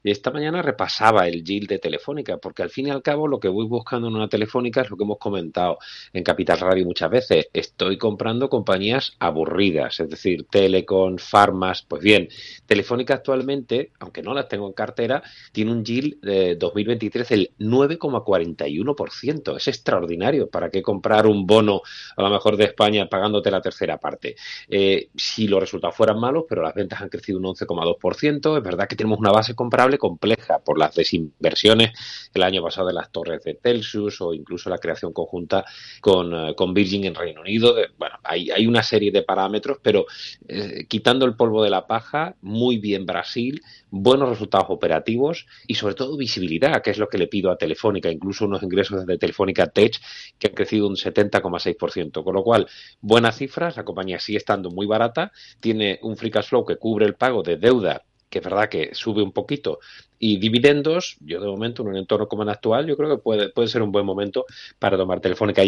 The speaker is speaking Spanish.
Y esta mañana repasaba el yield de Telefónica, porque al fin y al cabo lo que voy buscando en una Telefónica es lo que hemos comentado en Capital Radio muchas veces. Estoy comprando compañías aburridas, es decir, Telecom, Farmas. Pues bien, Telefónica actualmente, aunque no las tengo en cartera, tiene un yield de 2023 del 9,41%. Es extraordinario. ¿Para qué comprar un bono a lo mejor de España pagándote la tercera parte? Eh, si los resultados fueran malos, pero las ventas han crecido un 11,2%, es verdad que tenemos una base comprable compleja por las desinversiones el año pasado de las torres de Telsus o incluso la creación conjunta con, eh, con Virgin en Reino Unido. bueno, hay, hay, una serie de parámetros, pero eh, quitando el polvo de la paja, muy bien Brasil, buenos resultados operativos y sobre todo visibilidad, que es lo que le pido a Telefónica, incluso unos ingresos de Telefónica Tech que han crecido un 70,6%, con lo cual buenas cifras, la compañía sigue estando muy barata, tiene un free cash flow que cubre el pago de deuda que es verdad que sube un poquito, y dividendos, yo de momento en un entorno como el actual, yo creo que puede, puede ser un buen momento para tomar Telefónica.